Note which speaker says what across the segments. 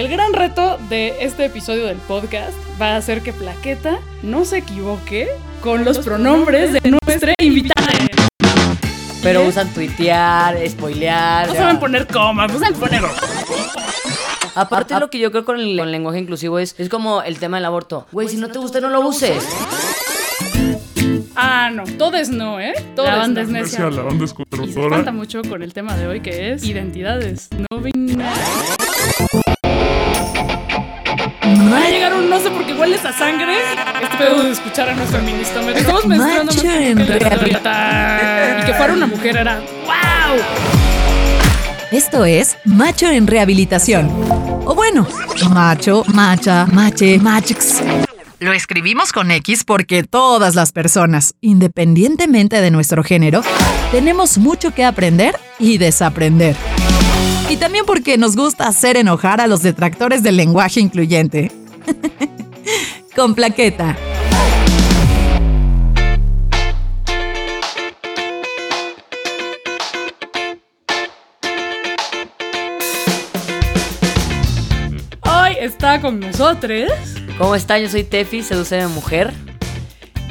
Speaker 1: El gran reto de este episodio del podcast va a ser que Plaqueta no se equivoque con los pronombres de nuestra invitada.
Speaker 2: Pero usan tuitear, spoilear.
Speaker 1: No
Speaker 2: ya.
Speaker 1: saben poner comas, no saben poner.
Speaker 2: Aparte, lo que yo creo con el, con el lenguaje inclusivo es, es como el tema del aborto. Güey, si no te gusta, no lo uses.
Speaker 1: Ah, no. Todes no, ¿eh? La banda es necia.
Speaker 3: La banda es
Speaker 1: Y se espanta mucho con el tema de hoy que es identidades no binarias. Hueles a sangre. Este pedo de escuchar a nuestro ministro. Me estamos
Speaker 4: Macho
Speaker 1: mucho
Speaker 4: en realidad.
Speaker 1: Y que fuera una mujer era ¡Wow!
Speaker 4: Esto es Macho en Rehabilitación. O bueno, macho, macha, mache, machix. Lo escribimos con X porque todas las personas, independientemente de nuestro género, tenemos mucho que aprender y desaprender. Y también porque nos gusta hacer enojar a los detractores del lenguaje incluyente. con plaqueta.
Speaker 1: Hoy está con nosotros
Speaker 2: ¿Cómo están? Yo soy Tefi, seduce de mujer.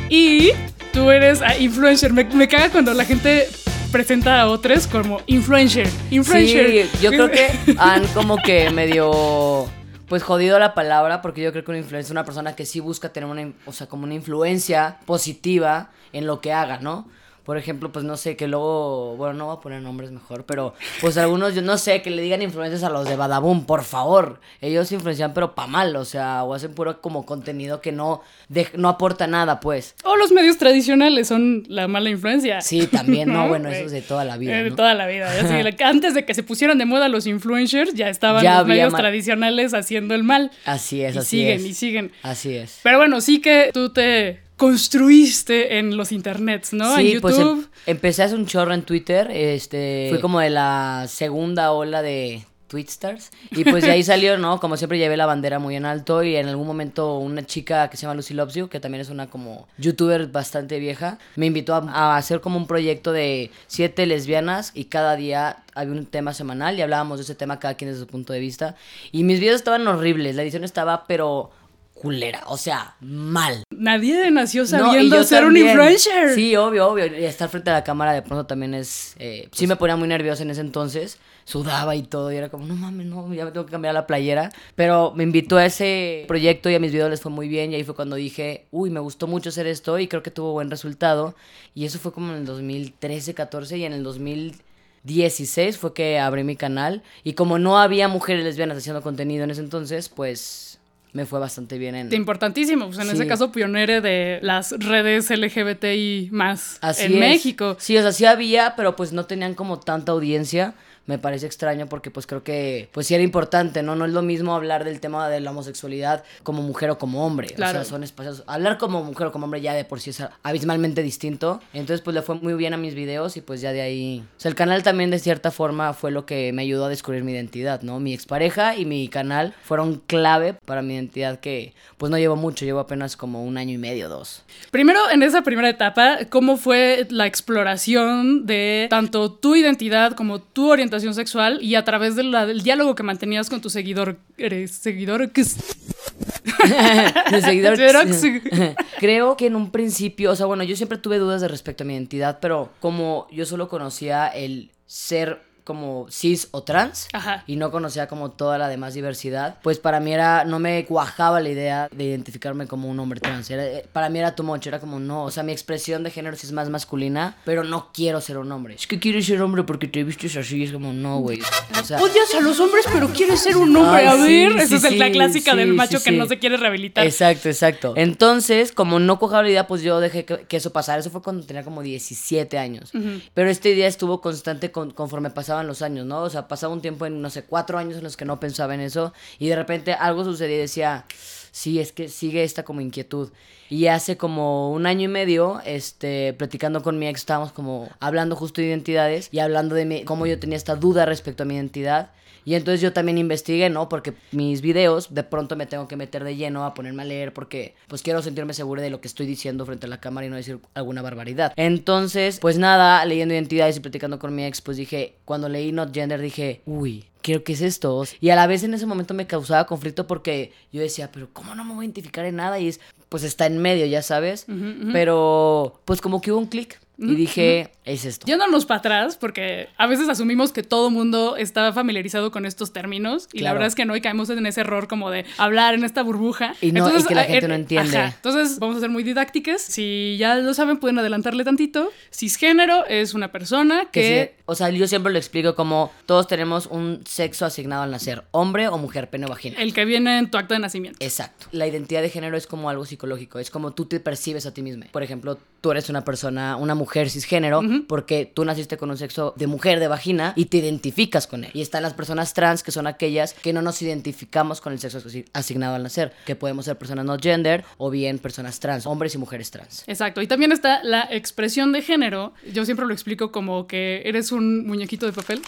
Speaker 1: y tú eres ah, influencer. Me, me caga cuando la gente presenta a otros como influencer. Influencer.
Speaker 2: Sí, yo creo que han como que medio pues jodido la palabra porque yo creo que un influencer es una persona que sí busca tener una, o sea, como una influencia positiva en lo que haga, ¿no? Por ejemplo, pues no sé, que luego, bueno, no voy a poner nombres mejor, pero pues algunos, yo no sé, que le digan influencers a los de Badaboom, por favor. Ellos influencian, pero pa' mal, o sea, o hacen puro como contenido que no, de- no aporta nada, pues.
Speaker 1: O los medios tradicionales son la mala influencia.
Speaker 2: Sí, también, no,
Speaker 1: ¿No?
Speaker 2: bueno, eso es de toda la vida.
Speaker 1: Eh, De
Speaker 2: ¿no?
Speaker 1: toda la vida. ya la- antes de que se pusieran de moda los influencers, ya estaban
Speaker 2: Ya
Speaker 1: los medios
Speaker 2: mal.
Speaker 1: tradicionales haciendo el mal.
Speaker 2: Así es,
Speaker 1: y
Speaker 2: así
Speaker 1: siguen,
Speaker 2: es.
Speaker 1: y siguen.
Speaker 2: Así es.
Speaker 1: Pero bueno, sí que tú te construiste en los internets, ¿no?
Speaker 2: Sí,
Speaker 1: en
Speaker 2: pues em- empecé a hacer un chorro en Twitter. Este, fui como de la segunda ola de Twitstars. Y pues de ahí salió, ¿no? Como siempre llevé la bandera muy en alto. Y en algún momento una chica que se llama Lucy Loves You, que también es una como youtuber bastante vieja, me invitó a, a hacer como un proyecto de siete lesbianas. Y cada día había un tema semanal y hablábamos de ese tema cada quien desde su punto de vista. Y mis videos estaban horribles. La edición estaba, pero culera. O sea, mal.
Speaker 1: Nadie nació
Speaker 2: No,
Speaker 1: sabiendo
Speaker 2: yo
Speaker 1: ser un influencer.
Speaker 2: Sí, obvio, obvio. Y estar frente a la cámara de pronto también es. eh, sí, me ponía muy nerviosa en ese entonces. Sudaba y todo. Y era como, no mames, no, ya me tengo que cambiar la playera. Pero me invitó a ese proyecto y a mis videos les fue muy bien. Y ahí fue cuando dije, uy, me gustó mucho hacer esto y creo que tuvo buen resultado. Y eso fue como en el 2013, 14 y en el 2016 fue que abrí mi canal. Y como no había mujeres lesbianas haciendo contenido en ese entonces, pues me fue bastante bien en.
Speaker 1: Importantísimo, pues en
Speaker 2: Sí.
Speaker 1: ese caso pionere de las redes LGBTI más
Speaker 2: Así
Speaker 1: en
Speaker 2: es.
Speaker 1: México.
Speaker 2: Sí, o sea, sí había, pero pues no tenían como tanta audiencia. Me parece extraño porque pues creo que pues sí era importante, ¿no? No es lo mismo hablar del tema de la homosexualidad como mujer o como hombre.
Speaker 1: Claro.
Speaker 2: O sea, son espacios... Hablar como mujer o como hombre ya de por sí es abismalmente distinto. Entonces pues le fue muy bien a mis videos y pues ya de ahí... O sea, el canal también de cierta forma fue lo que me ayudó a descubrir mi identidad, ¿no? Mi expareja y mi canal fueron clave para mi identidad que pues no llevo mucho, llevo apenas como un año y medio, dos.
Speaker 1: Primero, en esa primera etapa, ¿cómo fue la exploración de tanto tu identidad como tu orientación sexual y a través de del diálogo que mantenías con tu seguidor, eres seguidor que
Speaker 2: seguidor. Creo que en un principio, o sea, bueno, yo siempre tuve dudas de respecto a mi identidad, pero como yo solo conocía el ser como cis o trans
Speaker 1: Ajá.
Speaker 2: y no conocía como toda la demás diversidad, pues para mí era, no me cuajaba la idea de identificarme como un hombre trans. Era- eh, para mí era too much, era como no, o sea, mi expresión de género sí es más masculina, pero no quiero ser un hombre. Es que quieres ser hombre porque te vistes así, es como no, güey. O sea,
Speaker 1: Odias a los hombres, pero quieres ser un hombre.
Speaker 2: Ay,
Speaker 1: a
Speaker 2: sí,
Speaker 1: ver,
Speaker 2: sí,
Speaker 1: esa es la
Speaker 2: sí,
Speaker 1: clásica
Speaker 2: sí,
Speaker 1: del macho
Speaker 2: sí,
Speaker 1: que
Speaker 2: sí.
Speaker 1: no se quiere rehabilitar.
Speaker 2: Exacto, exacto. Entonces, como no cojaba la idea, pues yo dejé que, que eso pasara. Eso fue cuando tenía como 17 años. Pero esta idea estuvo constante con- conforme los años, ¿no? O sea, pasaba un tiempo en, no sé, cuatro años en los que no pensaba en eso. Y de repente algo sucedía y decía, sí, es que sigue esta como inquietud. Y hace como un año y medio, este, platicando con mi ex, estábamos como hablando justo de identidades y hablando de mi- cómo yo tenía esta duda respecto a mi identidad. Y entonces yo también investigué, ¿no? Porque mis videos de pronto me tengo que meter de lleno a ponerme a leer porque pues quiero sentirme segura de lo que estoy diciendo frente a la cámara y no decir alguna barbaridad. Entonces, pues nada, leyendo identidades y platicando con mi ex, pues dije, cuando leí Not Gender dije, uy, qué creo que es esto. Y a la vez en ese momento me causaba conflicto porque yo decía, pero ¿cómo no me voy a identificar en nada? Y es, pues está en medio, ya sabes. Pero pues como que hubo un clic. Y dije, es esto.
Speaker 1: Yéndonos para atrás, porque a veces asumimos que todo mundo está familiarizado con estos términos y la verdad es que no y caemos en ese error como de hablar en esta burbuja.
Speaker 2: Y no- y que la
Speaker 1: eh,
Speaker 2: gente
Speaker 1: eh,
Speaker 2: no entiende.
Speaker 1: ajá. Entonces vamos a ser muy didácticas. Si ya lo saben, pueden adelantarle tantito. Cisgénero es una persona
Speaker 2: Que
Speaker 1: que...
Speaker 2: sí, o sea, yo siempre lo explico como todos tenemos un sexo asignado al nacer, hombre o mujer, pene o vagina.
Speaker 1: El que viene en tu acta de nacimiento.
Speaker 2: Exacto. La identidad de género es como algo psicológico, es como tú te percibes a ti misma. Por ejemplo, tú eres una persona, una mujer cisgénero, porque tú naciste con un sexo de mujer, de vagina, y te identificas con él. Y están las personas trans, que son aquellas que no nos identificamos con el sexo asi- asignado al nacer, que podemos ser personas no gender o bien personas trans, hombres y mujeres trans.
Speaker 1: Exacto. Y también está la expresión de género. Yo siempre lo explico como que eres un muñequito de papel.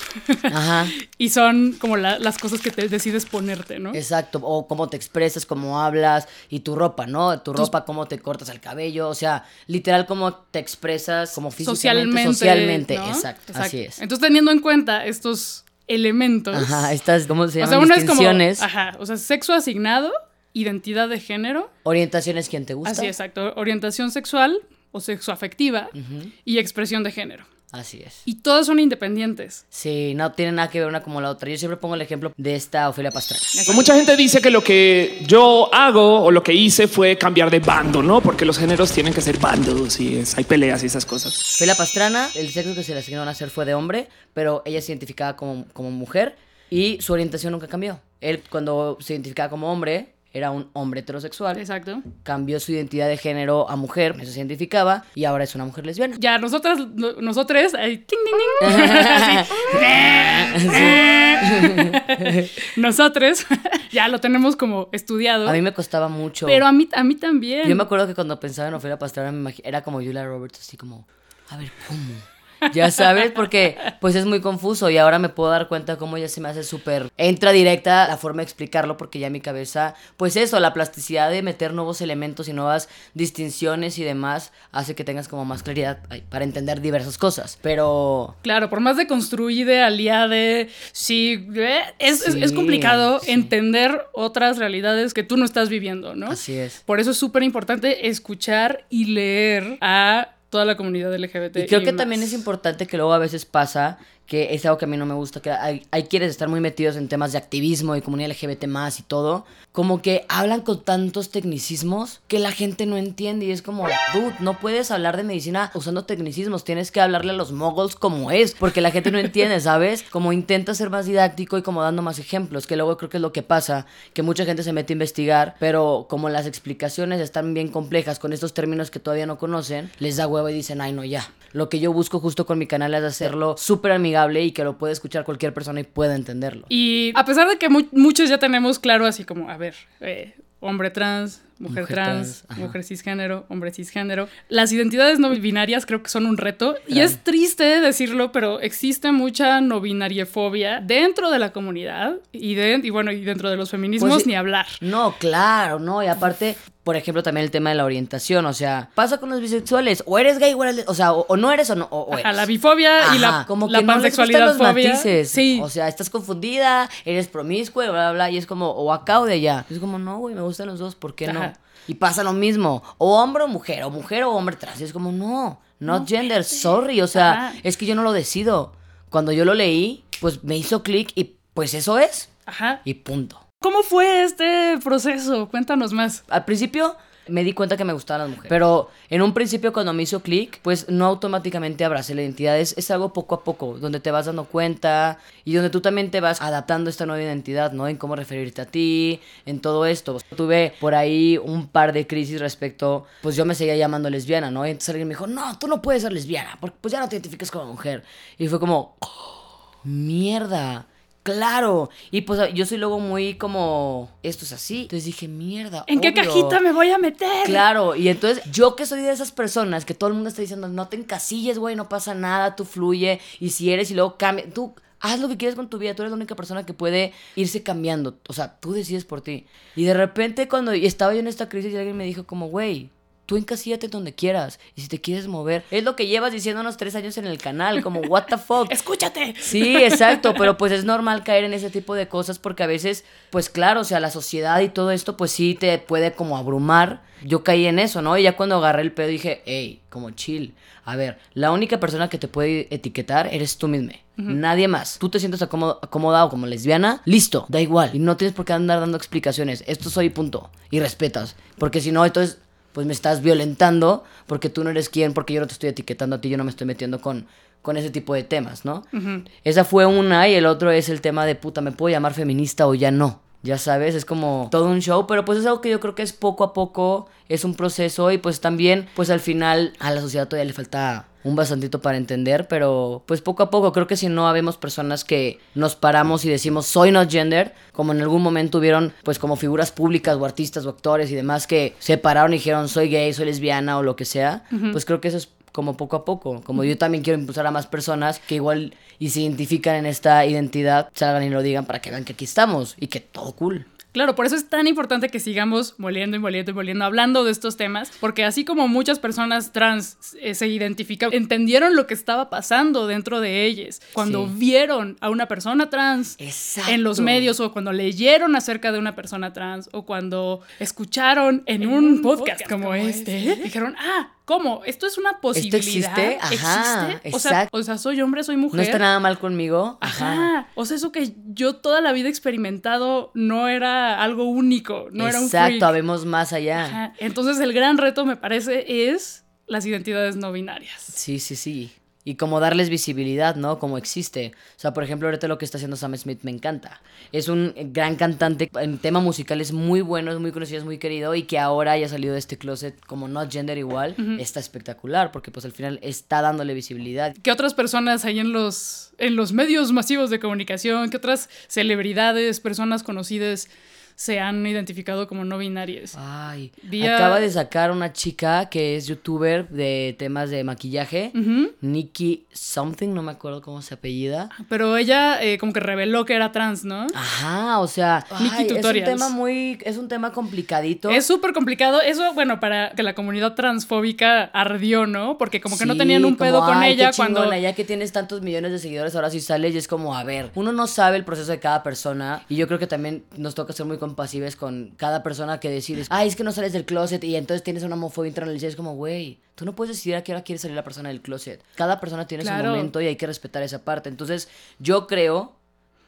Speaker 2: Ajá.
Speaker 1: y son como la- las cosas que te decides ponerte, ¿no?
Speaker 2: Exacto, o cómo te expresas, cómo hablas y tu ropa, ¿no? Tu
Speaker 1: Tus-
Speaker 2: ropa, cómo te cortas el cabello, o sea, literal cómo te expresas como físicamente,
Speaker 1: socialmente.
Speaker 2: socialmente,
Speaker 1: ¿no?
Speaker 2: exacto, así es.
Speaker 1: Entonces, teniendo en cuenta estos elementos.
Speaker 2: Ajá, estas, ¿cómo se
Speaker 1: o
Speaker 2: llaman?
Speaker 1: sea, uno es como. Ajá. O sea, sexo asignado, identidad de género.
Speaker 2: orientaciones, ¿quién te gusta?
Speaker 1: Así, exacto. Orientación sexual o sexoafectiva y expresión de género.
Speaker 2: Así es.
Speaker 1: Y todas son independientes.
Speaker 2: Sí, no tiene nada que ver una como la otra. Yo siempre pongo el ejemplo de esta Ofelia Pastrana.
Speaker 3: Pues mucha gente dice que lo que yo hago o lo que hice fue cambiar de bando, ¿no? Porque los géneros tienen que ser bandos y es- hay peleas y esas cosas.
Speaker 2: Ofelia Pastrana, el sexo que se le asignó a nacer fue de hombre, pero ella se identificaba como, como mujer y su orientación nunca cambió. Él cuando se identificaba como hombre era un hombre heterosexual.
Speaker 1: Exacto.
Speaker 2: cambió su identidad de género a mujer, eso se identificaba, y ahora es una mujer lesbiana.
Speaker 1: Ya, nosotras, no- nosotros, ahí, ting, ting, ting. Así. Nosotros ya lo tenemos como estudiado.
Speaker 2: A mí me costaba mucho.
Speaker 1: pero a mí, a mí también.
Speaker 2: Yo me acuerdo que cuando pensaba en Ofelia Pastrana me era como Julia Roberts, así como, a ver, ¿cómo? Ya sabes, porque pues es muy confuso y ahora me puedo dar cuenta cómo ya se me hace súper... Entra directa la forma de explicarlo porque ya mi cabeza, pues eso, la plasticidad de meter nuevos elementos y nuevas distinciones y demás hace que tengas como más claridad para entender diversas cosas. Pero
Speaker 1: Claro, por más de construide, aliade, sí, eh, es, es- es
Speaker 2: Sí,
Speaker 1: complicado
Speaker 2: sí.
Speaker 1: entender otras realidades que tú no estás viviendo, ¿no?
Speaker 2: así es.
Speaker 1: Por eso es súper importante escuchar y leer a toda la comunidad LGBT.
Speaker 2: Y creo que
Speaker 1: más.
Speaker 2: también es importante que luego a veces pasa que es algo que a mí no me gusta, que hay, hay quienes estar muy metidos en temas de activismo y comunidad LGBT más y todo, como que hablan con tantos tecnicismos que la gente no entiende y es como, dude, no puedes hablar de medicina usando tecnicismos, tienes que hablarle a los moguls como es, porque la gente no entiende, ¿sabes? Como intenta ser más didáctico y como dando más ejemplos, que luego creo que es lo que pasa, que mucha gente se mete a investigar, pero como las explicaciones están bien complejas con estos términos que todavía no conocen, les da huevo y dicen, ay no, ya. Lo que yo busco justo con mi canal es hacerlo súper amigable y que lo pueda escuchar cualquier persona y pueda entenderlo.
Speaker 1: Y a pesar de que mu- muchos ya tenemos claro así como, a ver, eh, hombre trans, mujer,
Speaker 2: Mujer
Speaker 1: trans, mujer cisgénero, hombre cisgénero, las identidades no binarias creo que son un reto. Y es triste decirlo, pero existe mucha no binariefobia dentro de la comunidad y, de, y bueno, y dentro de los feminismos
Speaker 2: Pues
Speaker 1: ni hablar.
Speaker 2: No, claro, no. Y aparte, por ejemplo, también el tema de la orientación. O sea, pasa con los bisexuales. O eres gay o eres. O sea, o, o no eres o no. O, o
Speaker 1: Ajá,
Speaker 2: eres.
Speaker 1: la bifobia y la,
Speaker 2: como
Speaker 1: la
Speaker 2: que no les gustan
Speaker 1: pansexualidad
Speaker 2: los matices.
Speaker 1: Sí.
Speaker 2: O sea, estás confundida, eres promiscua, bla, bla, bla. Y es como, o acá o de allá. Es como, no, güey, me gustan los dos, ¿por qué no? Y pasa lo mismo. O hombre o mujer, o mujer o hombre trans. Y es como, no, not gender, sorry. O sea,
Speaker 1: Ajá.
Speaker 2: es que yo no lo decido. Cuando yo lo leí, pues me hizo clic y pues eso es.
Speaker 1: Ajá.
Speaker 2: Y punto.
Speaker 1: ¿Cómo fue este proceso? Cuéntanos más.
Speaker 2: Al principio me di cuenta que me gustaban las mujeres. Pero en un principio cuando me hizo clic, pues no automáticamente abracé la identidad. Es, es algo poco a poco, donde te vas dando cuenta y donde tú también te vas adaptando esta nueva identidad, ¿no? En cómo referirte a ti, en todo esto. Tuve por ahí un par de crisis respecto, pues yo me seguía llamando lesbiana, ¿no? Y entonces alguien me dijo, no, tú no puedes ser lesbiana, porque pues ya no te identificas como mujer. Y fue como, mierda. Claro, y pues yo soy luego muy como, esto es así. Entonces dije, mierda.
Speaker 1: ¿En qué
Speaker 2: obvio".
Speaker 1: cajita me voy a meter?
Speaker 2: Claro, y entonces yo que soy de esas personas que todo el mundo está diciendo, no te encasilles, güey, no pasa nada, tú fluye, y si eres y luego cambia, tú haz lo que quieres con tu vida, tú eres la única persona que puede irse cambiando, o sea, tú decides por ti. Y de repente cuando estaba yo en esta crisis y alguien me dijo como, güey, tú encasíllate donde quieras. Y si te quieres mover, es lo que llevas diciéndonos tres años en el canal, como, what the fuck.
Speaker 1: ¡Escúchate!
Speaker 2: Sí, exacto, pero pues es normal caer en ese tipo de cosas porque a veces, pues claro, o sea, la sociedad y todo esto, pues sí te puede como abrumar. Yo caí en eso, ¿no? Y ya cuando agarré el pedo dije, hey, como chill. A ver, la única persona que te puede etiquetar eres tú misma. Nadie más. Tú te sientes acomodado como lesbiana, listo, da igual. Y no tienes por qué andar dando explicaciones. Esto soy punto. Y respetas. Porque si no, entonces, pues me estás violentando porque tú no eres quien, porque yo no te estoy etiquetando a ti, yo no me estoy metiendo con, con ese tipo de temas, ¿no? Esa fue una y el otro es el tema de puta, ¿me puedo llamar feminista o ya no? Ya sabes, es como todo un show, pero pues es algo que yo creo que es poco a poco, es un proceso y pues también, pues al final a la sociedad todavía le falta un bastantito para entender, pero pues poco a poco creo que si no habemos personas que nos paramos y decimos soy not gender, como en algún momento hubieron pues como figuras públicas o artistas o actores y demás que se pararon y dijeron soy gay, soy lesbiana o lo que sea, pues creo que eso es como poco a poco. Como yo también quiero impulsar a más personas que igual y se identifican en esta identidad, salgan y lo digan para que vean que aquí estamos y que todo cool.
Speaker 1: Claro, por eso es tan importante que sigamos moliendo y moliendo y moliendo, hablando de estos temas, porque así como muchas personas trans eh, se identifican, entendieron lo que estaba pasando dentro de ellas, cuando
Speaker 2: Sí.
Speaker 1: vieron a una persona trans
Speaker 2: Exacto.
Speaker 1: en los medios o cuando leyeron acerca de una persona trans o cuando escucharon en, un, podcast, como, este, dijeron, ah, ¿cómo? Esto es una posibilidad.
Speaker 2: existe? Ajá,
Speaker 1: ¿Existe? O sea,
Speaker 2: exacto.
Speaker 1: o sea, soy hombre, soy mujer.
Speaker 2: No está nada mal conmigo.
Speaker 1: Ajá. O sea, eso que yo toda la vida he experimentado no era algo único, no era un
Speaker 2: Exacto, habemos más allá.
Speaker 1: Ajá. Entonces el gran reto me parece es las identidades no binarias.
Speaker 2: Sí, sí, sí. Y como darles visibilidad, ¿no? Como existe. O sea, por ejemplo, ahorita lo que está haciendo Sam Smith me encanta. Es un gran cantante. En tema musical es muy bueno, es muy conocido, es muy querido. Y que ahora haya salido de este closet como not gender igual, está espectacular. Porque pues al final está dándole visibilidad.
Speaker 1: ¿Qué otras personas hay en los, en los medios masivos de comunicación? ¿Qué otras celebridades, personas conocidas se han identificado como no binarias?
Speaker 2: Ay,
Speaker 1: Vía-
Speaker 2: acaba de sacar una chica que es youtuber de temas de maquillaje. Nikki something, no me acuerdo cómo se apellida.
Speaker 1: Pero ella eh, como que reveló que era trans, ¿no?
Speaker 2: Ajá, o sea,
Speaker 1: Nikki
Speaker 2: ay, es un tema muy, es un tema complicadito.
Speaker 1: Es súper complicado. Eso, bueno, para que la comunidad transfóbica ardió, ¿no? Porque como que no tenían un
Speaker 2: como,
Speaker 1: pedo con
Speaker 2: "Ay, qué
Speaker 1: ella cuando...
Speaker 2: ya que tienes tantos millones de seguidores, ahora sí sales y es como, a ver, uno no sabe el proceso de cada persona y yo creo que también nos toca ser muy compasivos con cada persona que decides, ay, es que no sales del closet y entonces tienes una homofobia internalizada, es como, güey, tú no puedes decidir a qué hora quiere salir la persona del closet. Cada persona tiene
Speaker 1: Claro.
Speaker 2: su momento y hay que respetar esa parte. Entonces, yo creo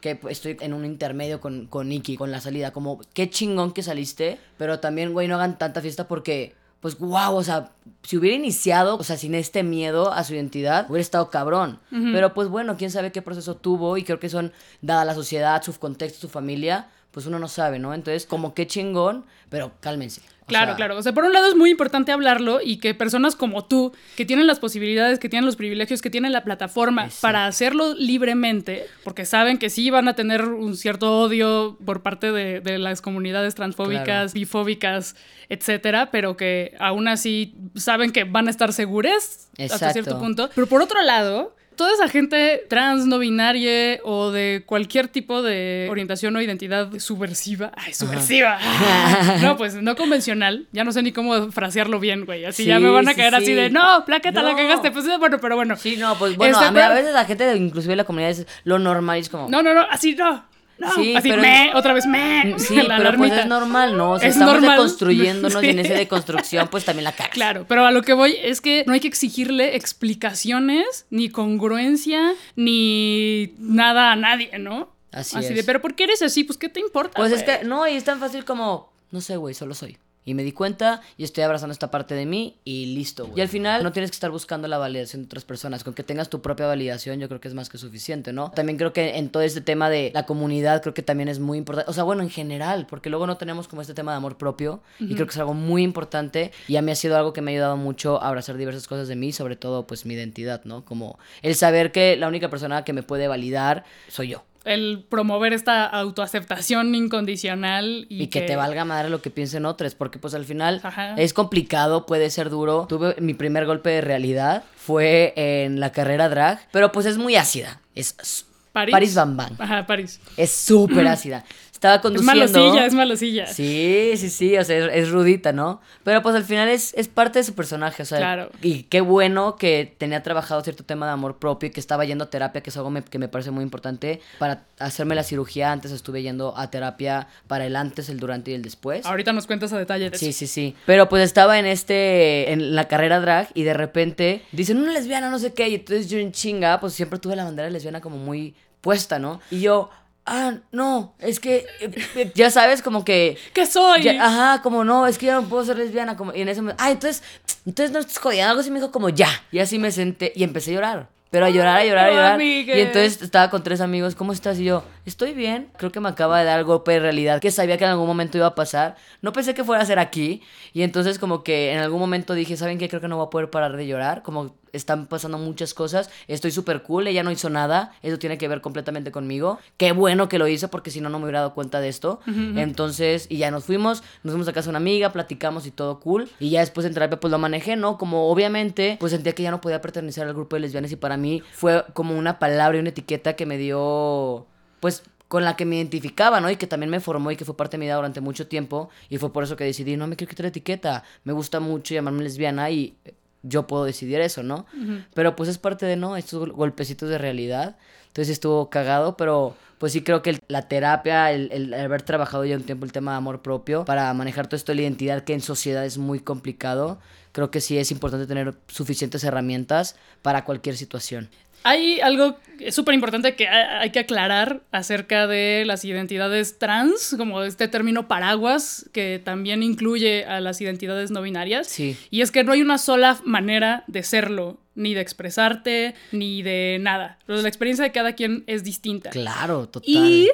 Speaker 2: que pues, estoy en un intermedio con, con Nikki, con la salida. Como, qué chingón que saliste, pero también, güey, no hagan tanta fiesta porque, pues, wow, o sea, si hubiera iniciado, o sea, sin este miedo a su identidad, hubiera estado cabrón. Pero, pues, bueno, quién sabe qué proceso tuvo y creo que son, dada la sociedad, su contexto, su familia, pues uno no sabe, ¿no? Entonces, como qué chingón, pero cálmense. O
Speaker 1: Claro,
Speaker 2: sea,
Speaker 1: claro. O sea, por un lado es muy importante hablarlo y que personas como tú, que tienen las posibilidades, que tienen los privilegios, que tienen la plataforma
Speaker 2: Exacto.
Speaker 1: para hacerlo libremente, porque saben que sí van a tener un cierto odio por parte de, de las comunidades transfóbicas,
Speaker 2: Claro.
Speaker 1: bifóbicas, etcétera, pero que aún así saben que van a estar seguras hasta cierto punto. Pero por otro lado, toda esa gente trans, no binaria o de cualquier tipo de orientación o identidad subversiva, ay, subversiva, no, pues no convencional, ya no sé ni cómo frasearlo bien, güey, así
Speaker 2: Sí,
Speaker 1: ya me van a
Speaker 2: sí,
Speaker 1: caer así
Speaker 2: sí.
Speaker 1: de, no, plaqueta, la
Speaker 2: No.
Speaker 1: cagaste, pues bueno, pero bueno.
Speaker 2: Sí, no, pues bueno,
Speaker 1: Este,
Speaker 2: a, mí- a veces la gente, de- inclusive la comunidad, es lo normal es como...
Speaker 1: No, no, no, así no. No,
Speaker 2: Sí,
Speaker 1: así
Speaker 2: pero-
Speaker 1: me, otra vez me.
Speaker 2: Sí,
Speaker 1: la
Speaker 2: pero pues es normal, ¿no? O sea,
Speaker 1: Es
Speaker 2: estamos
Speaker 1: normal.
Speaker 2: deconstruyéndonos y en
Speaker 1: Sí.
Speaker 2: esa deconstrucción, pues también la cagas.
Speaker 1: Claro, pero a lo que voy es que no hay que exigirle explicaciones, ni congruencia, ni nada a nadie, ¿no?
Speaker 2: Así
Speaker 1: de,
Speaker 2: es.
Speaker 1: pero ¿por qué eres así? Pues, ¿qué te importa?
Speaker 2: Pues es que, no, y es tan fácil como, no sé, güey, solo soy. Y me di cuenta y estoy abrazando esta parte de mí y listo, güey. Y al final no tienes que estar buscando la validación de otras personas. Con que tengas tu propia validación yo creo que es más que suficiente, ¿no? También creo que en todo este tema de la comunidad creo que también es muy importante. O sea, bueno, en general, porque luego no tenemos como este tema de amor propio y creo que es algo muy importante y a mí ha sido algo que me ha ayudado mucho a abrazar diversas cosas de mí, sobre todo pues mi identidad, ¿no? Como el saber que la única persona que me puede validar soy yo.
Speaker 1: El promover esta autoaceptación incondicional y,
Speaker 2: Y, que, te valga madre lo que piensen otros, porque pues al final
Speaker 1: Ajá.
Speaker 2: es complicado, puede ser duro. Tuve mi primer golpe de realidad, fue en la carrera drag, pero pues es muy ácida. Es
Speaker 1: París.
Speaker 2: París Van Van.
Speaker 1: Ajá, París.
Speaker 2: Es súper ácida. estaba
Speaker 1: Es
Speaker 2: conduciendo.
Speaker 1: malosilla, es malosilla.
Speaker 2: Sí, sí, sí, o sea, es, es rudita, ¿no? Pero pues al final es, es parte de su personaje, o sea,
Speaker 1: Claro.
Speaker 2: y qué bueno que tenía trabajado cierto tema de amor propio y que estaba yendo a terapia, que es algo me- que me parece muy importante. Para hacerme la cirugía antes estuve yendo a terapia para el antes, el durante y el después.
Speaker 1: Ahorita nos cuentas a detalle de
Speaker 2: Sí,
Speaker 1: eso.
Speaker 2: sí, sí. Pero pues estaba en este, en la carrera drag y de repente dicen una lesbiana, no sé qué. Y entonces yo en chinga, pues siempre tuve la bandera lesbiana como muy puesta, ¿no? Y yo, ah, no, es que, eh, eh, ya sabes, como que...
Speaker 1: ¿Qué soy?
Speaker 2: ya- ajá, como no, es que ya no puedo ser lesbiana. Como, y en ese momento, ah, entonces, entonces no estás jodiendo. Algo así me dijo como ya. Y así me senté y empecé a llorar. Pero a llorar, a llorar, a llorar.
Speaker 1: amigue.
Speaker 2: Y entonces estaba con tres amigos, ¿cómo estás? Y yo, estoy bien. Creo que me acaba de dar el golpe de realidad que sabía que en algún momento iba a pasar. No pensé que fuera a ser aquí. Y entonces como que en algún momento dije, ¿saben qué? Creo que no voy a poder parar de llorar. Como están pasando muchas cosas. Estoy súper cool. Ella no hizo nada. Eso tiene que ver completamente conmigo. Qué bueno que lo hizo porque si no, no me hubiera dado cuenta de esto. Entonces, y ya nos fuimos. Nos fuimos a casa de una amiga, platicamos y todo cool. Y ya después en terapia pues lo manejé, ¿no? Como obviamente pues sentía que ya no podía pertenecer al grupo de lesbianas y para mí fue como una palabra y una etiqueta que me dio pues con la que me identificaba, ¿no? Y que también me formó y que fue parte de mi vida durante mucho tiempo. Y fue por eso que decidí, no me quiero quitar la etiqueta. Me gusta mucho llamarme lesbiana y yo puedo decidir eso, ¿no? Pero pues es parte de, ¿no? Estos gol- golpecitos de realidad. Entonces estuvo cagado, pero pues sí creo que el- la terapia, el, el haber trabajado ya un tiempo el tema de amor propio para manejar todo esto de la identidad que en sociedad es muy complicado, creo que sí es importante tener suficientes herramientas para cualquier situación.
Speaker 1: Hay algo súper importante que ha- hay que aclarar acerca de las identidades trans, como este término paraguas, que también incluye a las identidades no binarias.
Speaker 2: Sí.
Speaker 1: Y es que no hay una sola manera de serlo, ni de expresarte, ni de nada. La experiencia de cada quien es distinta.
Speaker 2: Claro, total.
Speaker 1: Y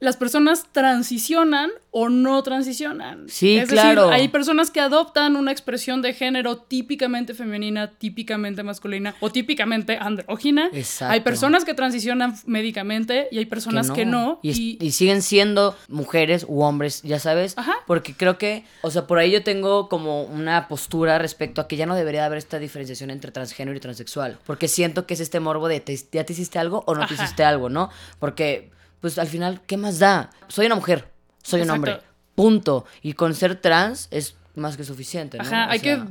Speaker 1: las personas transicionan o no transicionan.
Speaker 2: Sí,
Speaker 1: es
Speaker 2: claro.
Speaker 1: Decir, hay personas que adoptan una expresión de género típicamente femenina, típicamente masculina o típicamente andrógina.
Speaker 2: Exacto.
Speaker 1: Hay personas que transicionan médicamente y hay personas que no.
Speaker 2: Y, es-
Speaker 1: y-
Speaker 2: y siguen siendo mujeres u hombres, ya sabes.
Speaker 1: Ajá.
Speaker 2: Porque creo que, o sea, por ahí yo tengo como una postura respecto a que ya no debería haber esta diferenciación entre transgénero y transexual. Porque siento que es este morbo de te- ya te hiciste algo o no te hiciste algo, ¿no? Porque, pues al final, ¿qué más da? Soy una mujer, soy un hombre. Punto. Y con ser trans es más que suficiente, ¿no?
Speaker 1: Ajá,
Speaker 2: O
Speaker 1: hay
Speaker 2: sea,
Speaker 1: que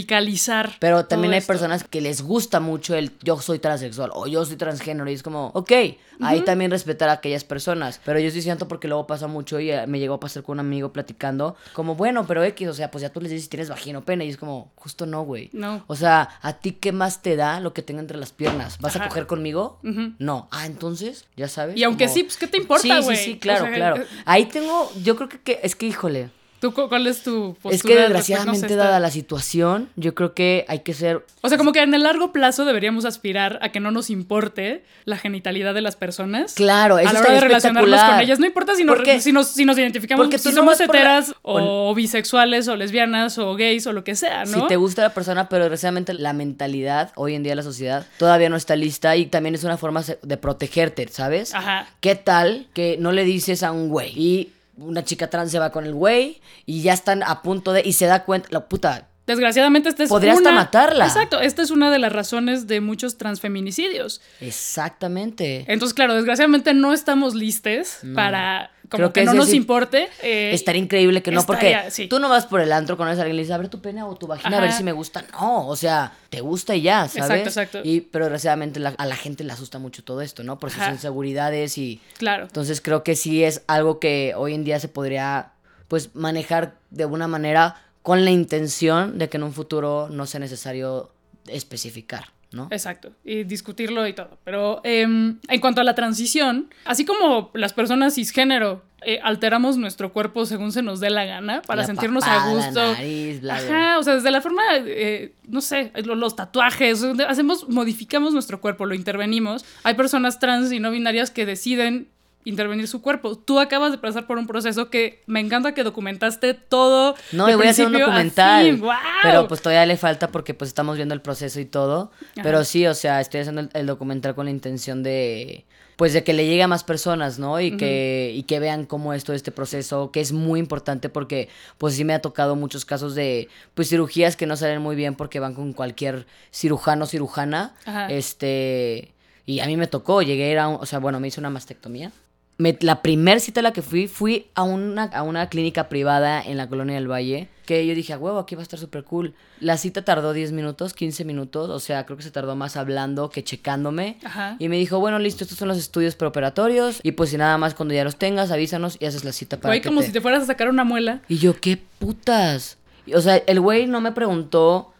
Speaker 1: desmedicalizar.
Speaker 2: pero también hay
Speaker 1: esto.
Speaker 2: personas que les gusta mucho el yo soy transexual o yo soy transgénero y es como, ok, ahí también respetar a aquellas personas. Pero yo sí siento porque luego pasa mucho y eh, me llegó a pasar con un amigo platicando, como, bueno, pero X, o sea, pues ya tú les dices si tienes vagina o pene y es como, justo no, güey.
Speaker 1: No.
Speaker 2: O sea, ¿a ti qué más te da lo que tenga entre las piernas? ¿Vas a coger conmigo? No. Ah, entonces, ya sabes.
Speaker 1: Y aunque
Speaker 2: como-
Speaker 1: sí, pues, ¿qué te importa, güey?
Speaker 2: sí, sí, claro,
Speaker 1: sea,
Speaker 2: claro.
Speaker 1: eh,
Speaker 2: Ahí tengo, yo creo que, que es que, híjole.
Speaker 1: ¿Tú cu- cuál es tu postura?
Speaker 2: Es que
Speaker 1: no
Speaker 2: desgraciadamente, dada la situación, yo creo que hay que ser
Speaker 1: O sea, como que en el largo plazo deberíamos aspirar a que no nos importe la genitalidad de las personas.
Speaker 2: Claro, eso
Speaker 1: a la hora de relacionarnos con ellas. No importa si nos, si nos, si nos identificamos,
Speaker 2: porque
Speaker 1: si somos
Speaker 2: la-
Speaker 1: heteras o bisexuales o lesbianas o gays o lo que sea, ¿no?
Speaker 2: Si te gusta la persona, pero desgraciadamente la mentalidad hoy en día de la sociedad todavía no está lista y también es una forma de protegerte, ¿sabes?
Speaker 1: Ajá.
Speaker 2: ¿Qué tal que no le dices a un güey y una chica trans se va con el güey y ya están a punto de y se da cuenta, la puta,
Speaker 1: Desgraciadamente, esta es
Speaker 2: Podría hasta matarla.
Speaker 1: Exacto, esta es una de las razones de muchos transfeminicidios.
Speaker 2: exactamente.
Speaker 1: Entonces, claro, desgraciadamente no estamos listes para como
Speaker 2: Creo
Speaker 1: que,
Speaker 2: que
Speaker 1: no nos importe. eh,
Speaker 2: Estaría increíble que no,
Speaker 1: estaría-
Speaker 2: porque
Speaker 1: sí.
Speaker 2: tú no vas por el antro con a alguien y le dices, a ver tu pene o tu vagina, a ver si me gusta. No, o sea, te gusta y ya, ¿sabes?
Speaker 1: Exacto, exacto.
Speaker 2: Y, pero desgraciadamente la- a la gente le asusta mucho todo esto, ¿no? Por sus inseguridades y...
Speaker 1: Claro.
Speaker 2: Entonces creo que sí es algo que hoy en día se podría, pues, manejar de una manera con la intención de que en un futuro no sea necesario especificar, ¿no?
Speaker 1: Exacto, y discutirlo y todo. Pero em, en cuanto a la transición, así como las personas cisgénero eh, alteramos nuestro cuerpo según se nos dé la gana para
Speaker 2: La
Speaker 1: sentirnos
Speaker 2: papada,
Speaker 1: a gusto.
Speaker 2: nariz, bla, bla.
Speaker 1: Ajá, o sea, desde la forma, eh, no sé, lo- los tatuajes, hacemos, modificamos nuestro cuerpo, lo intervenimos. Hay personas trans y no binarias que deciden intervenir su cuerpo. Tú acabas de pasar por un proceso que me encanta que documentaste todo.
Speaker 2: No, y voy a hacer un documental. Pero pues todavía le falta porque pues estamos viendo el proceso y todo.
Speaker 1: Ajá.
Speaker 2: Pero sí, o sea, estoy haciendo el, el documental con la intención de pues de que le llegue a más personas, ¿no? Y que y que vean cómo es todo este proceso, que es muy importante porque pues sí me ha tocado muchos casos de pues cirugías que no salen muy bien porque van con cualquier cirujano cirujana.
Speaker 1: Ajá.
Speaker 2: Este y a mí me tocó, llegué a ir a un, o sea, bueno, me hice una mastectomía. Me- la primer cita a la que fui, fui a una, a una clínica privada en la colonia del Valle, que yo dije, a huevo, aquí va a estar súper cool. La cita tardó 10 minutos, 15 minutos, o sea, creo que se tardó más hablando que checándome.
Speaker 1: Ajá.
Speaker 2: Y me dijo, bueno, listo, estos son los estudios preoperatorios, y pues si nada más cuando ya los tengas, avísanos y haces la cita para que
Speaker 1: como
Speaker 2: te...
Speaker 1: si te fueras a sacar una muela.
Speaker 2: Y yo, qué putas. O sea, el güey no me preguntó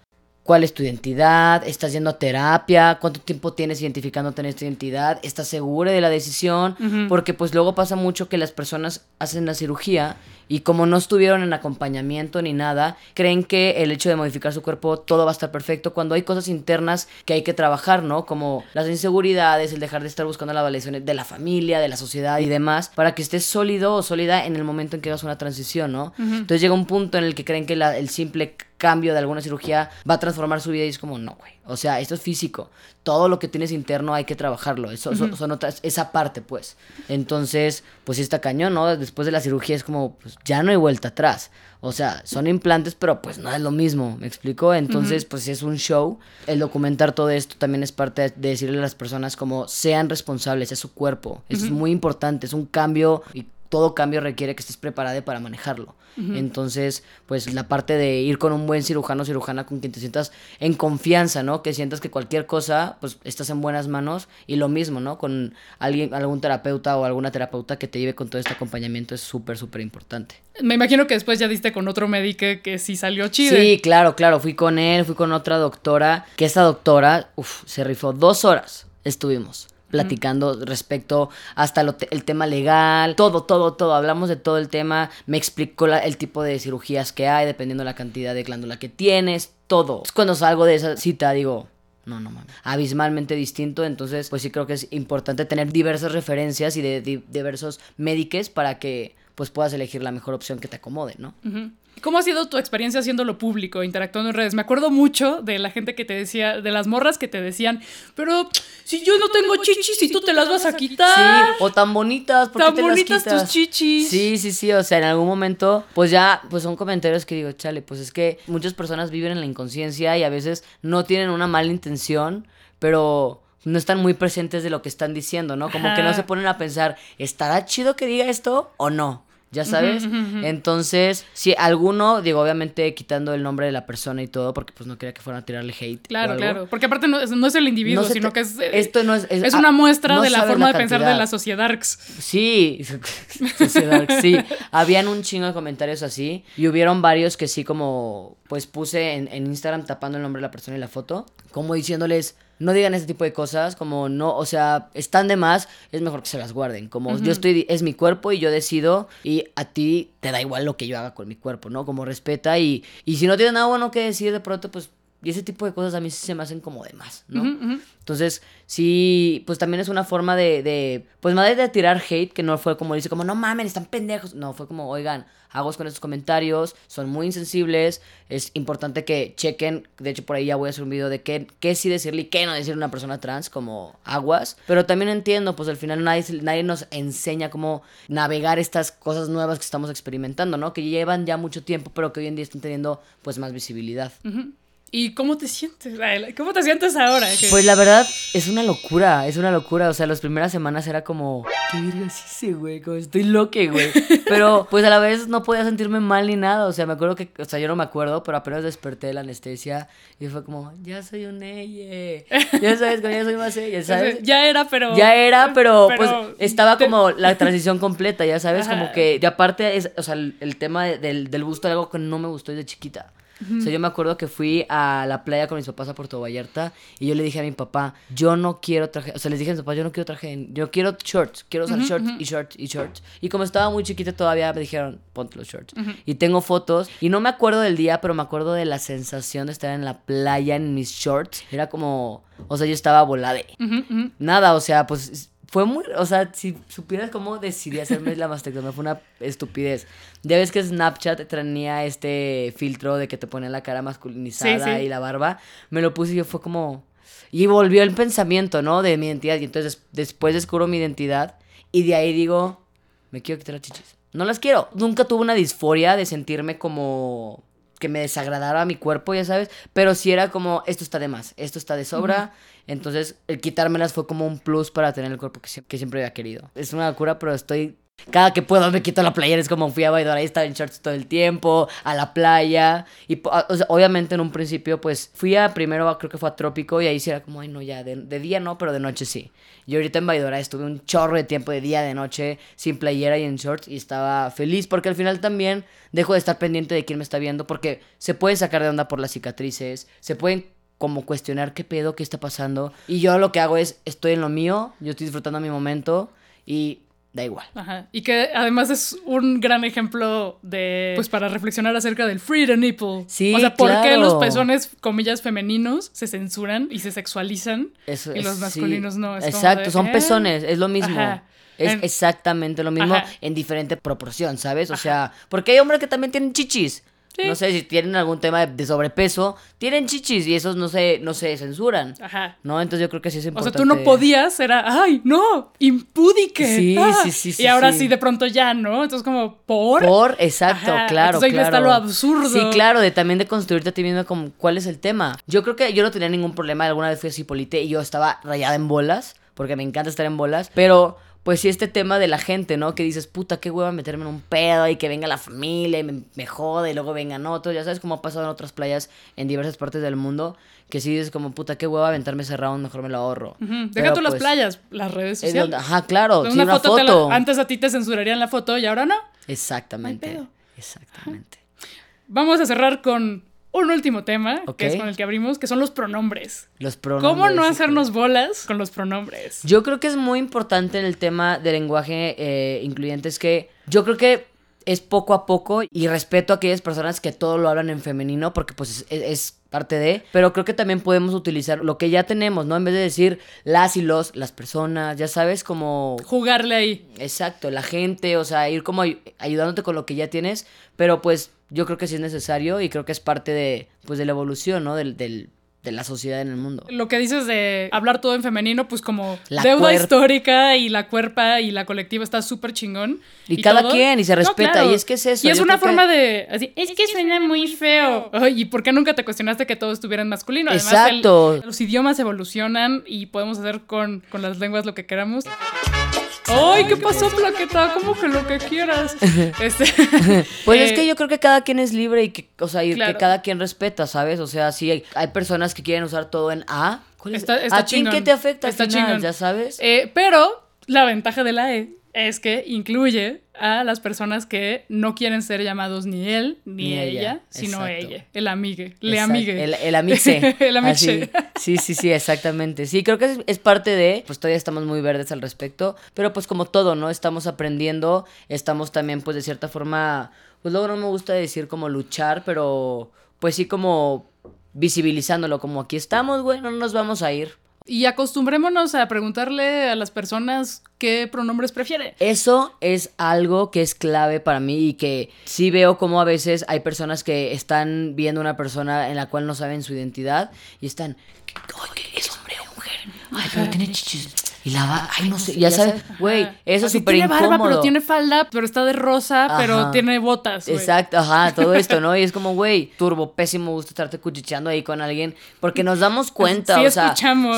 Speaker 2: cuál es tu identidad, estás yendo a terapia, cuánto tiempo tienes identificándote en esta identidad, estás segura de la decisión, porque pues luego pasa mucho que las personas hacen la cirugía y como no estuvieron en acompañamiento ni nada, creen que el hecho de modificar su cuerpo todo va a estar perfecto cuando hay cosas internas que hay que trabajar, ¿no? Como las inseguridades, el dejar de estar buscando la validación de la familia, de la sociedad y demás, para que estés sólido o sólida en el momento en que hagas una transición, ¿no? Entonces llega un punto en el que creen que la- el simple cambio de alguna cirugía va a transformar su vida y es como, no, güey. O sea, esto es físico. Todo lo que tienes interno hay que trabajarlo. Eso, son otras, esa parte, pues. Entonces, pues sí está cañón, ¿no? Después de la cirugía es como, pues ya no hay vuelta atrás. O sea, son implantes, pero pues no es lo mismo, ¿me explico? Entonces, pues sí es un show. El documentar todo esto también es parte de, de decirle a las personas como sean responsables, es su cuerpo. Eso es muy importante, es un cambio y todo cambio requiere que estés preparada para manejarlo. Entonces, pues la parte de ir con un buen cirujano o cirujana con quien te sientas en confianza, ¿no? Que sientas que cualquier cosa, pues estás en buenas manos y lo mismo, ¿no? Con alguien, algún terapeuta o alguna terapeuta que te lleve con todo este acompañamiento es súper, súper importante.
Speaker 1: Me imagino que después ya diste con otro médico que sí salió chido.
Speaker 2: Sí, claro, claro. Fui con él, fui con otra doctora. Que esta doctora, uf, se rifó dos horas. Estuvimos platicando respecto hasta lo te- el tema legal, todo, todo, todo. Hablamos de todo el tema. Me explicó el tipo de cirugías que hay, dependiendo de la cantidad de glándula que tienes, todo. Cuando salgo de esa cita, digo. No, no mames. Abismalmente distinto. Entonces, pues sí creo que es importante tener diversas referencias y de, di- diversos médicos para que pues puedas elegir la mejor opción que te acomode, ¿no?
Speaker 1: ¿Cómo ha sido tu experiencia haciéndolo público, interactuando en redes? Me acuerdo mucho de la gente que te decía, de las morras que te decían, pero si yo no tengo chichis y tú te las vas a quitar.
Speaker 2: Sí, o tan bonitas, ¿por qué
Speaker 1: Tan
Speaker 2: te las
Speaker 1: bonitas tus chichis.
Speaker 2: Sí, sí, sí, o sea, en algún momento, pues ya, pues son comentarios que digo, chale, pues es que muchas personas viven en la inconsciencia y a veces no tienen una mala intención, pero no están muy presentes de lo que están diciendo, ¿no? Como que no se ponen a pensar, ¿estará chido que diga esto o no? ¿Ya sabes? Entonces, si alguno, digo, obviamente quitando el nombre de la persona y todo, porque pues no quería que fueran a tirarle hate. o
Speaker 1: Claro,
Speaker 2: algo.
Speaker 1: claro. Porque aparte no es, no es el individuo,
Speaker 2: No
Speaker 1: sino que es. eh,
Speaker 2: esto no es- es-
Speaker 1: es una muestra
Speaker 2: no
Speaker 1: de la forma
Speaker 2: la
Speaker 1: de pensar de la sociedad.
Speaker 2: Sí, Sociedad, sí. Habían un chingo de comentarios así. Y hubieron varios que sí, como pues puse en, en Instagram tapando el nombre de la persona y la foto. Como diciéndoles, no digan ese tipo de cosas. Como no, o sea, están de más, es mejor que se las guarden. Como yo estoy, es mi cuerpo y yo decido. Y a ti te da igual lo que yo haga con mi cuerpo, ¿no? Como respeta. Y, y si no tienes nada bueno que decir de pronto, pues. Y ese tipo de cosas a mí sí se me hacen como de más, ¿no? Entonces, sí, pues también es una forma de, de pues más de tirar hate, que no fue como dice, como, no mames, están pendejos. No, fue como, oigan, aguas con estos comentarios, son muy insensibles, es importante que chequen, de hecho por ahí ya voy a hacer un video de qué, qué sí decirle y qué no decirle a una persona trans, como aguas. Pero también entiendo, pues al final nadie, nadie nos enseña cómo navegar estas cosas nuevas que estamos experimentando, ¿no? Que llevan ya mucho tiempo, pero que hoy en día están teniendo pues más visibilidad.
Speaker 1: ¿Y cómo te sientes? ¿Cómo te sientes ahora?
Speaker 2: Pues la verdad, es una locura, es una locura. O sea, las primeras semanas era como, ¿qué vergas hice, güey? Como estoy loque, güey. Pero pues a la vez no podía sentirme mal ni nada. O sea, me acuerdo que, o sea, yo no me acuerdo, pero apenas desperté de la anestesia y fue como, ya soy un ella. Ya sabes, ya soy más ella, ¿sabes?
Speaker 1: ya era, pero.
Speaker 2: Ya era, pero,
Speaker 1: pero
Speaker 2: pues estaba
Speaker 1: te-
Speaker 2: como la transición completa, ya sabes,
Speaker 1: Ajá.
Speaker 2: como que, aparte, es, o sea, el, el tema de- del, del gusto de algo que no me gustó desde chiquita. O sea, yo me acuerdo que fui a la playa con mis papás a Puerto Vallarta y yo le dije a mi papá, yo no quiero traje, o sea, les dije a mis papás, yo no quiero traje, yo quiero shorts, quiero usar shorts y shorts y shorts. Y como estaba muy chiquita todavía me dijeron, ponte los shorts. Y tengo fotos y no me acuerdo del día, pero me acuerdo de la sensación de estar en la playa en mis shorts. Era como, o sea, yo estaba volada. Nada, o sea, pues fue muy, o sea, si supieras cómo decidí hacerme la mastectomía, fue una estupidez. Ya ves que Snapchat tenía este filtro de que te ponía la cara masculinizada
Speaker 1: Sí, sí.
Speaker 2: y la barba, me lo puse y yo fue como... Y volvió el pensamiento, ¿no? De mi identidad. Y entonces después descubro mi identidad y de ahí digo, me quiero quitar las chichis. No las quiero. Nunca tuve una disforia de sentirme como que me desagradara mi cuerpo, ya sabes, pero sí era como, esto está de más, esto está de sobra, Entonces, el quitármelas fue como un plus para tener el cuerpo que, sie- que siempre había querido. Es una locura, pero estoy... Cada que puedo me quito la playera, es como fui a Baidora y estaba en shorts todo el tiempo, a la playa. Y sea, obviamente en un principio, pues fui a primero, creo que fue a Trópico, y ahí sí era como, ay, no, ya, de, día no, pero de noche sí. Y ahorita en Baidora estuve un chorro de tiempo de día, de noche, sin playera y en shorts, y estaba feliz porque al final también dejo de estar pendiente de quién me está viendo, porque se puede sacar de onda por las cicatrices, se pueden como cuestionar qué pedo, qué está pasando. Y yo lo que hago es, estoy en lo mío, yo estoy disfrutando mi momento y da igual.
Speaker 1: Ajá. Y que además es un gran ejemplo de. Pues para reflexionar acerca del free the nipple.
Speaker 2: Sí,
Speaker 1: O sea, ¿por qué
Speaker 2: claro.
Speaker 1: los pezones, comillas, femeninos se censuran y se sexualizan?
Speaker 2: Eso
Speaker 1: y
Speaker 2: es-
Speaker 1: los
Speaker 2: sí.
Speaker 1: masculinos no. Es
Speaker 2: Exacto,
Speaker 1: de,
Speaker 2: son
Speaker 1: ¿eh?
Speaker 2: pezones, es lo mismo.
Speaker 1: Ajá.
Speaker 2: Es
Speaker 1: En-
Speaker 2: exactamente lo mismo
Speaker 1: Ajá.
Speaker 2: en diferente proporción, ¿sabes? O sea, porque hay hombres que también tienen chichis.
Speaker 1: Sí.
Speaker 2: No sé si tienen algún tema de, de sobrepeso, tienen chichis y esos no se, no se censuran.
Speaker 1: Ajá.
Speaker 2: ¿No? Entonces yo creo que sí es
Speaker 1: O sea,
Speaker 2: importante.
Speaker 1: tú no podías, era, ay, no, impúdique.
Speaker 2: Sí,
Speaker 1: ah".
Speaker 2: sí, sí, sí,
Speaker 1: Y ahora
Speaker 2: sí.
Speaker 1: sí, de pronto ya, ¿no? Entonces, como, ¿por?
Speaker 2: Por, exacto,
Speaker 1: Ajá,
Speaker 2: claro,
Speaker 1: entonces ahí
Speaker 2: claro.
Speaker 1: está lo absurdo.
Speaker 2: Sí, claro, de también de construirte a ti mismo como cuál es el tema. Yo creo que yo no tenía ningún problema, alguna vez fui a Cipolite y yo estaba rayada en bolas, porque me encanta estar en bolas, pero pues sí este tema de la gente, ¿no? Que dices, puta, qué hueva meterme en un pedo y que venga la familia y me, me jode y luego vengan otros, ya sabes cómo ha pasado en otras playas en diversas partes del mundo, que sí dices como, puta, qué hueva aventarme ese round, mejor me lo ahorro.
Speaker 1: Deja tú las
Speaker 2: pues,
Speaker 1: playas, las redes
Speaker 2: es
Speaker 1: sociales.
Speaker 2: donde- ajá, claro, sí,
Speaker 1: Una
Speaker 2: una
Speaker 1: foto la- antes a ti te censurarían la foto y ahora no.
Speaker 2: Exactamente, exactamente.
Speaker 1: Vamos a cerrar con un último tema, que es con el que abrimos, que son los pronombres.
Speaker 2: Los pronombres.
Speaker 1: ¿Cómo no hacernos bolas con los pronombres?
Speaker 2: Yo creo que es muy importante en el tema del lenguaje eh, incluyente. Es que yo creo que es poco a poco y respeto a aquellas personas que todo lo hablan en femenino porque pues es, es parte de, pero creo que también podemos utilizar lo que ya tenemos, ¿no? En vez de decir las y los, las personas, ya sabes, como...
Speaker 1: Jugarle ahí.
Speaker 2: Exacto, la gente, o sea, ir como ay- ayudándote con lo que ya tienes, pero pues yo creo que sí es necesario y creo que es parte de, pues, de la evolución, ¿no? Del, del- de la sociedad en el mundo.
Speaker 1: Lo que dices de hablar todo en femenino, pues como
Speaker 2: La
Speaker 1: deuda
Speaker 2: cuerp-
Speaker 1: histórica y la cuerpa y la colectiva está súper chingón.
Speaker 2: Y cada
Speaker 1: todo.
Speaker 2: quien, y se respeta, y es que es eso,
Speaker 1: Y es una
Speaker 2: que-
Speaker 1: forma de... Así, es que suena muy feo. Ay, ¿Y por qué nunca te cuestionaste que todo estuviera en masculino? Además, el-
Speaker 2: Exacto.
Speaker 1: los idiomas evolucionan y podemos hacer con, con las lenguas lo que queramos. ¡Ay, qué pasó, plaqueta! Como que lo que quieras. Este,
Speaker 2: Pues es
Speaker 1: eh,
Speaker 2: que yo creo que cada quien es libre y que, o sea, y
Speaker 1: Claro.
Speaker 2: que cada quien respeta, ¿sabes? O sea, sí hay, hay personas que quieren usar todo en A. ¿Cuál es?
Speaker 1: Está- está
Speaker 2: ¿A ti qué te afecta al
Speaker 1: Está
Speaker 2: final,
Speaker 1: chingón.
Speaker 2: ya sabes?
Speaker 1: Eh, pero la ventaja de la E es que incluye a las personas que no quieren ser llamados ni él ni,
Speaker 2: Ni
Speaker 1: ella,
Speaker 2: ella,
Speaker 1: sino
Speaker 2: exacto.
Speaker 1: ella, el amigue, le
Speaker 2: Exacto,
Speaker 1: amigue.
Speaker 2: El, el amixe.
Speaker 1: El amixe.
Speaker 2: Sí, sí, sí, exactamente. Sí, creo que es, es parte de, pues todavía estamos muy verdes al respecto, pero pues como todo, ¿no? Estamos aprendiendo, estamos también pues de cierta forma, pues luego no me gusta decir como luchar, pero pues sí como visibilizándolo, como aquí estamos, güey, no nos vamos a ir.
Speaker 1: Y acostumbrémonos a preguntarle a las personas qué pronombres prefiere.
Speaker 2: Eso es algo que es clave para mí y que sí veo como a veces hay personas que están viendo una persona en la cual no saben su identidad y están, "Ay, ¿qué ¿es hombre o mujer? Ay, pero tiene chichis. Y la va, ay, no sé, ya sabes, güey, eso es súper
Speaker 1: Tiene barba,
Speaker 2: incómodo.
Speaker 1: pero tiene falda, pero está de rosa, pero tiene botas.
Speaker 2: Exacto, ajá, todo esto, ¿no? Y es como, güey, turbo, pésimo gusto estarte cuchicheando ahí con alguien, porque nos damos cuenta,
Speaker 1: Sí,
Speaker 2: o sea,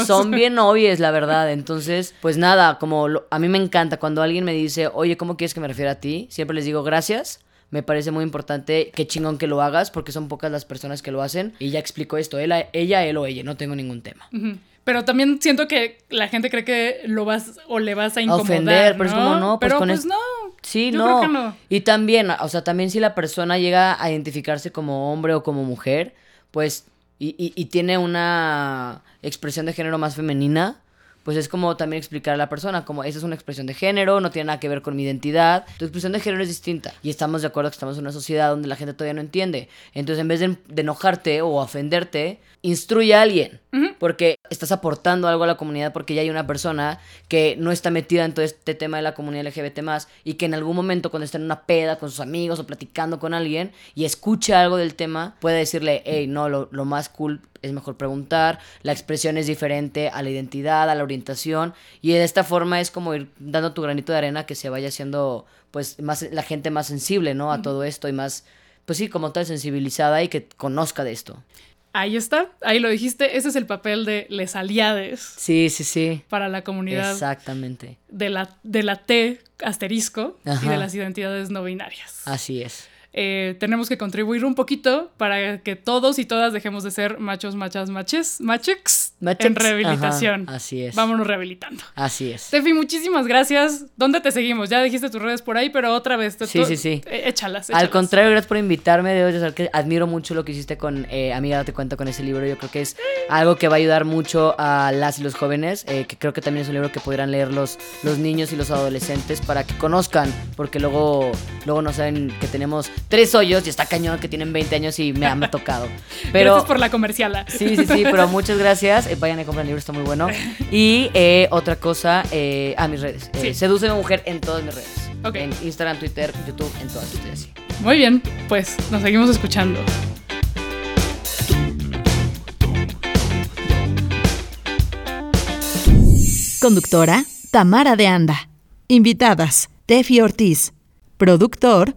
Speaker 2: son bien obvias, la verdad. Entonces, pues nada, como lo- a mí me encanta cuando alguien me dice, oye, ¿cómo quieres que me refiera a ti? Siempre les digo, gracias. Me parece muy importante, qué chingón que lo hagas, porque son pocas las personas que lo hacen. Y ya explico esto, él, ella, él o ella, no tengo ningún tema.
Speaker 1: Ujú. Pero también siento que la gente cree que lo vas o le vas a incomodar.
Speaker 2: ofender, pero es como, no, pues
Speaker 1: pero
Speaker 2: con
Speaker 1: pues
Speaker 2: es-
Speaker 1: no.
Speaker 2: Sí,
Speaker 1: Yo
Speaker 2: no.
Speaker 1: creo que no.
Speaker 2: Y también, o sea, también si la persona llega a identificarse como hombre o como mujer, pues, y, y- y tiene una expresión de género más femenina, pues es como también explicar a la persona, como esa es una expresión de género, no tiene nada que ver con mi identidad, tu expresión de género es distinta. Y estamos de acuerdo que estamos en una sociedad donde la gente todavía no entiende. Entonces, en vez de, de enojarte o ofenderte, instruye a alguien. Porque estás aportando algo a la comunidad porque ya hay una persona que no está metida en todo este tema de la comunidad LGBT y que en algún momento cuando está en una peda con sus amigos o platicando con alguien y escucha algo del tema, puede decirle, hey, no, lo, lo más cool es mejor preguntar, la expresión es diferente a la identidad, a la orientación y de esta forma es como ir dando tu granito de arena que se vaya haciendo pues más la gente más sensible, ¿no? A todo esto y más, pues sí, como tal sensibilizada y que conozca de esto.
Speaker 1: Ahí está, ahí lo dijiste. Ese es el papel de les aliades
Speaker 2: Sí, sí, sí.
Speaker 1: para la comunidad
Speaker 2: Exactamente.
Speaker 1: de la, de la T asterisco y de las identidades no binarias.
Speaker 2: Así es.
Speaker 1: Eh, tenemos que contribuir un poquito para que todos y todas dejemos de ser machos, machas, maches, machex
Speaker 2: Machex,
Speaker 1: en rehabilitación.
Speaker 2: ajá, así es.
Speaker 1: Vámonos rehabilitando.
Speaker 2: Así es.
Speaker 1: Tefi, muchísimas gracias. ¿Dónde te seguimos? Ya dijiste tus redes por ahí, pero otra vez. te-
Speaker 2: Sí, sí, sí.
Speaker 1: eh, Échalas,
Speaker 2: Al
Speaker 1: échalas.
Speaker 2: contrario, gracias por invitarme. Debo de saber que admiro mucho lo que hiciste con eh, Amiga Date Cuenta con ese libro. Yo creo que es algo que va a ayudar mucho a las y los jóvenes. eh, que creo que también es un libro que podrán leer los, los niños y los adolescentes para que conozcan. Porque luego, luego no saben que tenemos tres hoyos y está cañón que tienen 20 años y me han tocado. Pero.
Speaker 1: Gracias por la comerciala.
Speaker 2: Sí, sí, sí, pero muchas gracias. Eh, vayan a comprar el libro, está muy bueno. Y eh, otra cosa, eh, a mis redes. Eh,
Speaker 1: Sí.
Speaker 2: Seduce a mi mujer en todas mis redes.
Speaker 1: Ok.
Speaker 2: En Instagram, Twitter, YouTube, en todas estoy así.
Speaker 1: Muy bien, pues nos seguimos escuchando.
Speaker 4: Conductora, Tamara de Anda. Invitadas, Tefi Ortiz. Productor,